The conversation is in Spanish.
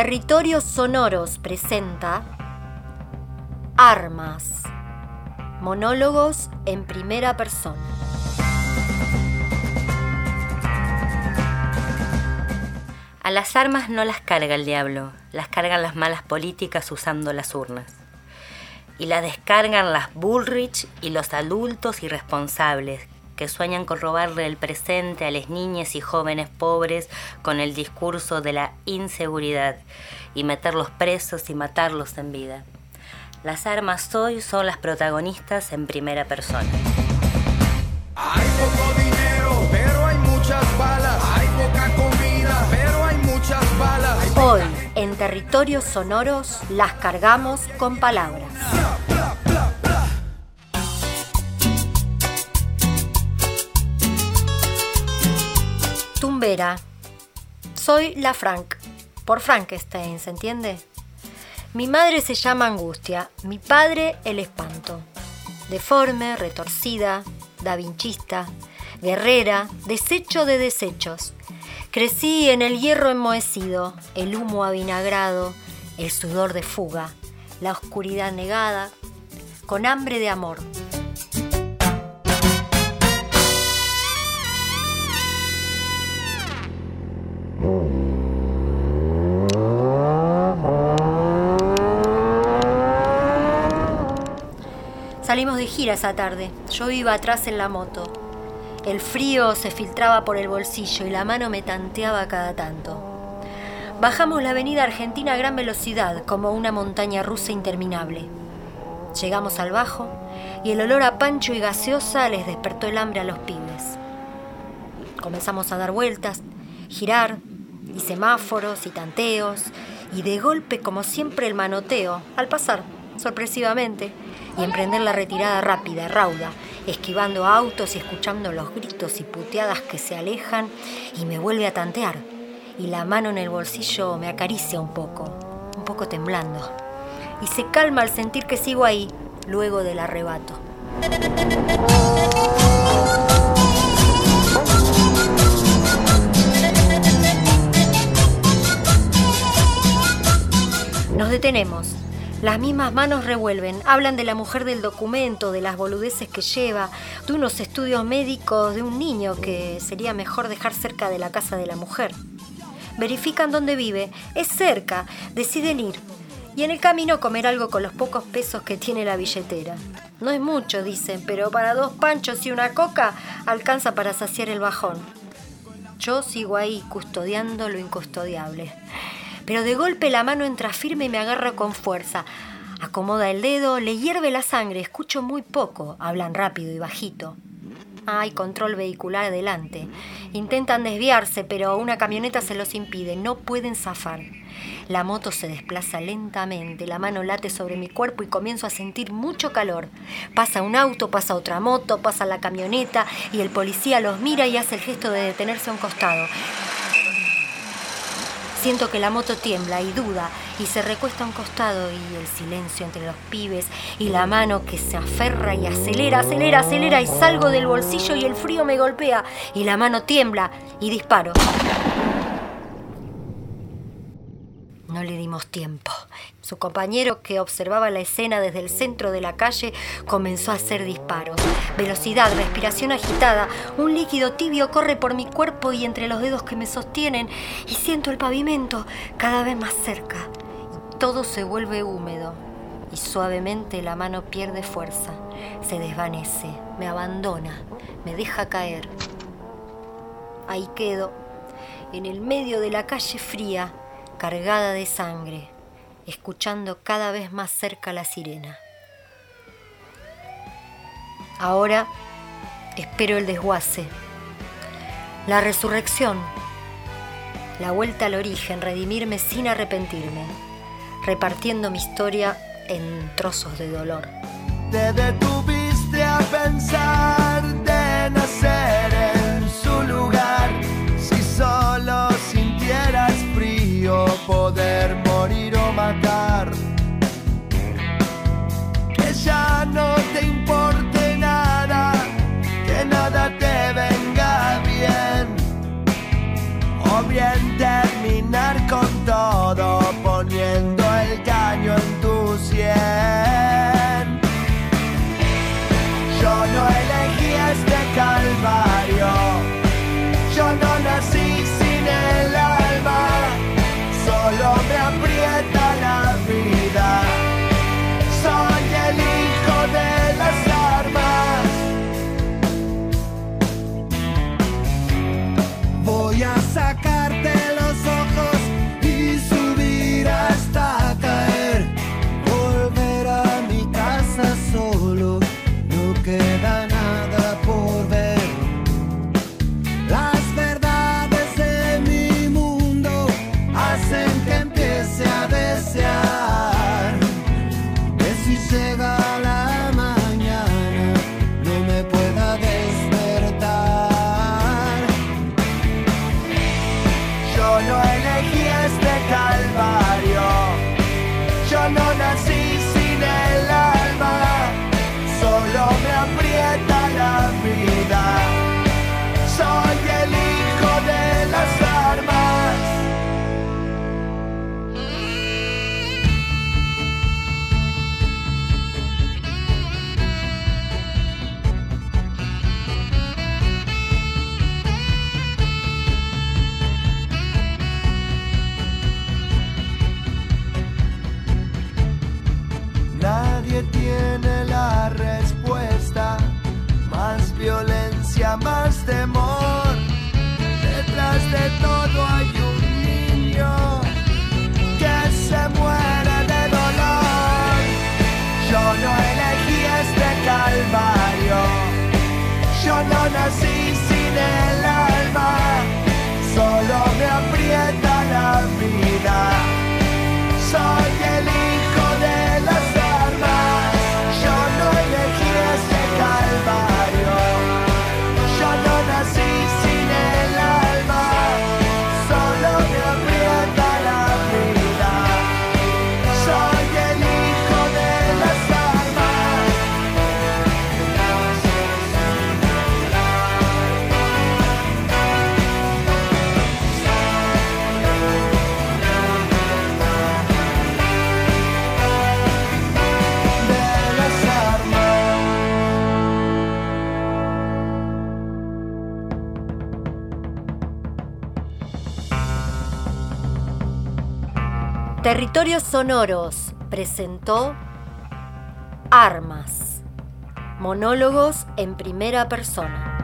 Territorios Sonoros presenta Armas. Monólogos en primera persona. A las armas no las carga el diablo, las cargan las malas políticas usando las urnas. Y las descargan las Bullrich y los adultos irresponsables que sueñan con robarle el presente a las niñas y jóvenes pobres con el discurso de la inseguridad y meterlos presos y matarlos en vida. Las armas hoy son las protagonistas en primera persona. Hay poco dinero, pero hay muchas balas. Hay poca comida, pero hay muchas balas. Hoy, en territorios sonoros, las cargamos con palabras. Tumbera. Soy la Frank, por Frankenstein, ¿se entiende? Mi madre se llama Angustia, mi padre el espanto. Deforme, retorcida, davinchista, guerrera, desecho de desechos. Crecí en el hierro enmohecido, el humo avinagrado, el sudor de fuga, la oscuridad negada, con hambre de amor. Salimos de gira esa tarde. Yo iba atrás en la moto. El frío se filtraba por el bolsillo y la mano me tanteaba cada tanto. Bajamos la avenida Argentina a gran velocidad, como una montaña rusa interminable. Llegamos al bajo y el olor a pancho y gaseosa les despertó el hambre a los pibes. Comenzamos a dar vueltas, girar, y semáforos y tanteos, y de golpe, como siempre, el manoteo, al pasar, sorpresivamente, y emprender la retirada rápida, rauda, esquivando autos y escuchando los gritos y puteadas que se alejan y me vuelve a tantear. Y la mano en el bolsillo me acaricia un poco, un poco temblando. Y se calma al sentir que sigo ahí, luego del arrebato. Nos detenemos. Las mismas manos revuelven, hablan de la mujer del documento, de las boludeces que lleva, de unos estudios médicos de un niño que sería mejor dejar cerca de la casa de la mujer. Verifican dónde vive, es cerca, deciden ir. Y en el camino comer algo con los pocos pesos que tiene la billetera. No es mucho, dicen, pero para dos panchos y una coca alcanza para saciar el bajón. Yo sigo ahí custodiando lo incustodiable pero de golpe la mano entra firme y me agarra con fuerza. Acomoda el dedo, le hierve la sangre, escucho muy poco, hablan rápido y bajito. Hay control vehicular adelante. Intentan desviarse, pero una camioneta se los impide, no pueden zafar. La moto se desplaza lentamente, la mano late sobre mi cuerpo y comienzo a sentir mucho calor. Pasa un auto, pasa otra moto, pasa la camioneta y el policía los mira y hace el gesto de detenerse a un costado. Siento que la moto tiembla y duda y se recuesta a un costado y el silencio entre los pibes y la mano que se aferra y acelera, acelera, acelera y salgo del bolsillo y el frío me golpea y la mano tiembla y disparo. No le dimos tiempo. Su compañero, que observaba la escena desde el centro de la calle, comenzó a hacer disparos. Velocidad, respiración agitada, un líquido tibio corre por mi cuerpo y entre los dedos que me sostienen y siento el pavimento cada vez más cerca. Todo se vuelve húmedo y suavemente la mano pierde fuerza, se desvanece, me abandona, me deja caer. Ahí quedo, en el medio de la calle fría, cargada de sangre, escuchando cada vez más cerca la sirena. Ahora espero el desguace, la resurrección, la vuelta al origen, redimirme sin arrepentirme, repartiendo mi historia en trozos de dolor. Te detuviste a pensar de nacer el caño en tu sien. De todo hay un niño que se muere de dolor. Yo no elegí este calvario, yo no nací. Territorios Sonoros presentó Armas, monólogos en primera persona.